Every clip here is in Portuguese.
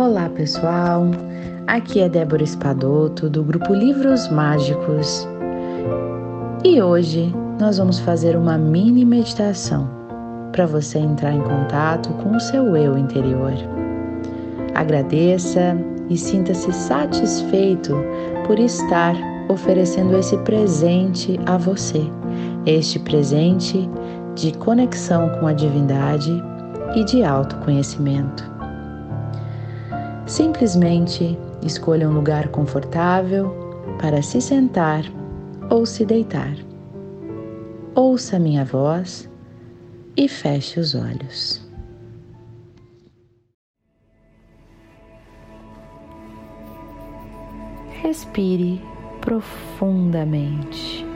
Olá pessoal, aqui é Débora Espadoto do grupo Livros Mágicos e hoje nós vamos fazer uma mini meditação para você entrar em contato com o seu eu interior. Agradeça e sinta-se satisfeito por estar oferecendo esse presente a você, este presente de conexão com a divindade e de autoconhecimento. Simplesmente escolha um lugar confortável para se sentar ou se deitar. Ouça minha voz e feche os olhos. Respire profundamente.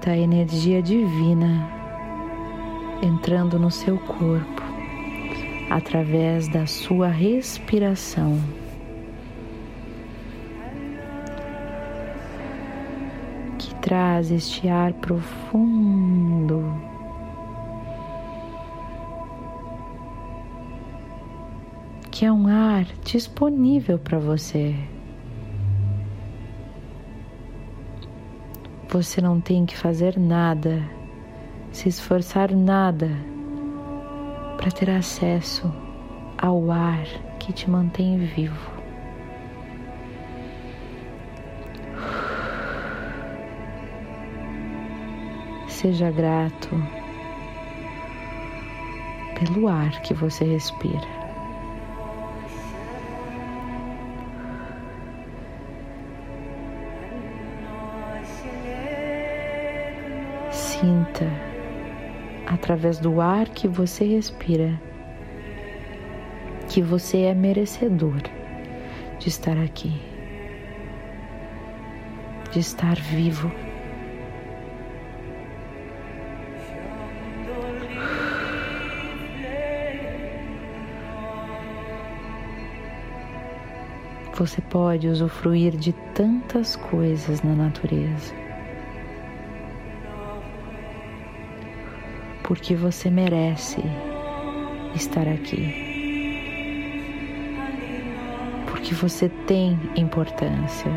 Sinta a energia divina entrando no seu corpo através da sua respiração. Que traz este ar profundo. Que é um ar disponível para você. Você não tem que fazer nada, se esforçar nada para ter acesso ao ar que te mantém vivo. Seja grato pelo ar que você respira. Sinta através do ar que você respira que você é merecedor de estar aqui, de estar vivo. Você pode usufruir de tantas coisas na natureza. Porque você merece estar aqui. Porque você tem importância.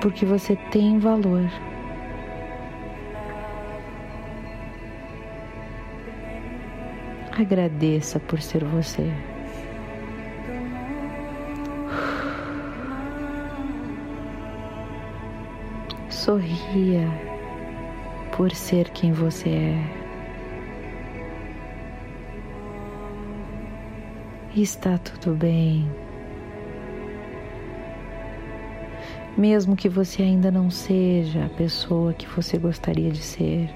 Porque você tem valor. Agradeça por ser você. Sorria por ser quem você é. Está tudo bem. Mesmo que você ainda não seja a pessoa que você gostaria de ser,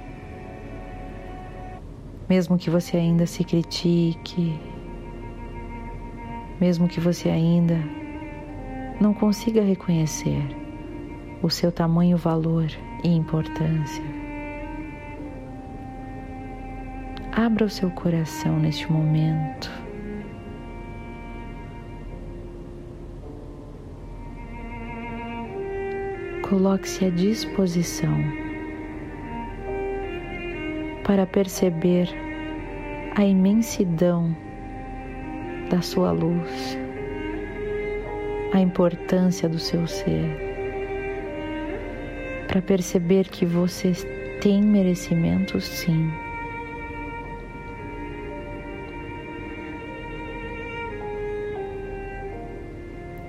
mesmo que você ainda se critique, mesmo que você ainda não consiga reconhecer o seu tamanho, valor e importância. Abra o seu coração neste momento. Coloque-se à disposição para perceber a imensidão da sua luz, a importância do seu ser para perceber que você tem merecimento sim.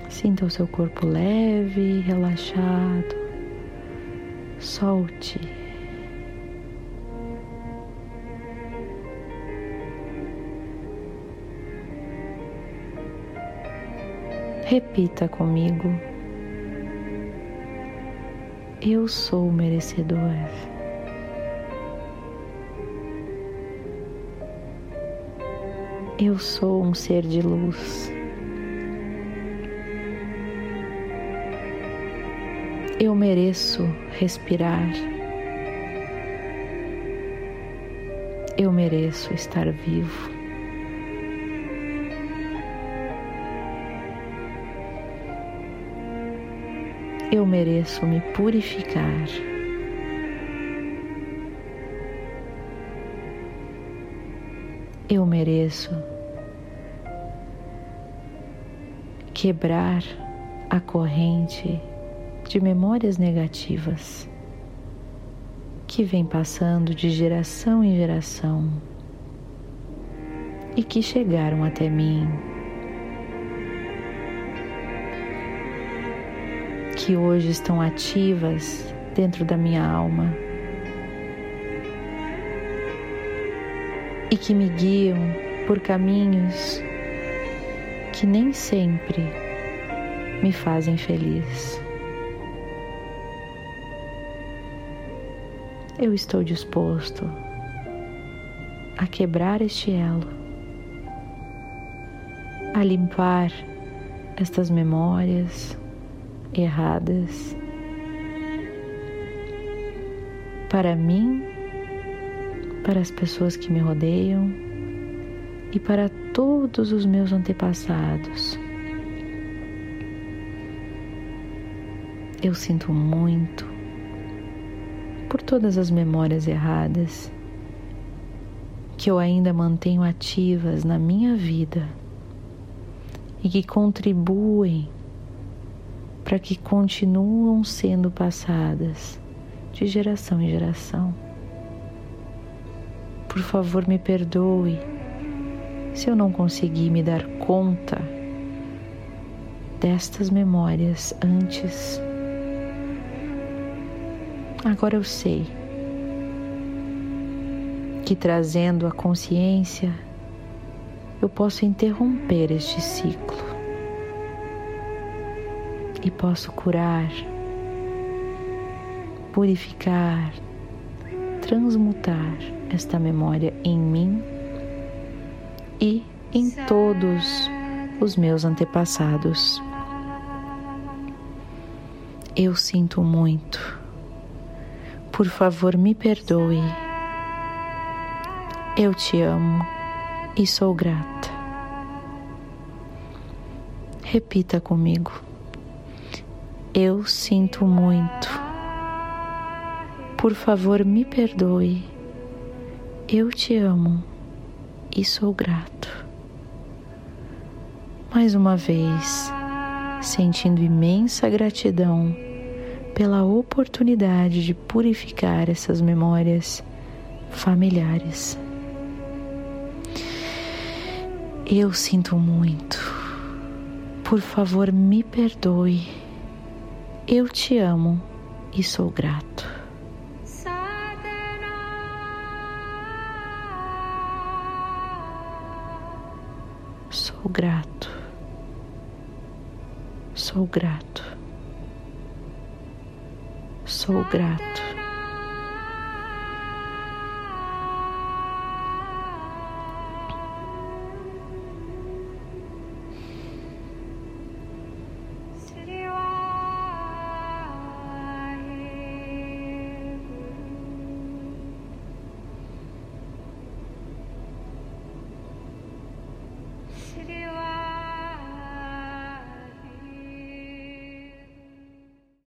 Sinta o seu corpo leve, relaxado. Solte. Repita comigo. Eu sou merecedor. Eu sou um ser de luz. Eu mereço respirar. Eu mereço estar vivo. Eu mereço me purificar. Eu mereço quebrar a corrente de memórias negativas que vem passando de geração em geração e que chegaram até mim, que hoje estão ativas dentro da minha alma e que me guiam por caminhos que nem sempre me fazem feliz. Eu estou disposto a quebrar este elo, a limpar estas memórias erradas para mim, para as pessoas que me rodeiam e para todos os meus antepassados. Eu sinto muito por todas as memórias erradas que eu ainda mantenho ativas na minha vida e que contribuem para que continuam sendo passadas de geração em geração. Por favor, me perdoe se eu não conseguir me dar conta destas memórias antes. Agora eu sei que trazendo a consciência eu posso interromper este ciclo e posso curar, purificar, transmutar esta memória em mim e em todos os meus antepassados. Eu sinto muito. Por favor, me perdoe. Eu te amo e sou grata. Repita comigo. Eu sinto muito. Por favor, me perdoe. Eu te amo e sou grato. Mais uma vez, sentindo imensa gratidão pela oportunidade de purificar essas memórias familiares. Eu sinto muito. Por favor, me perdoe. Eu te amo e sou grato. Sou grato, sou grato, sou grato.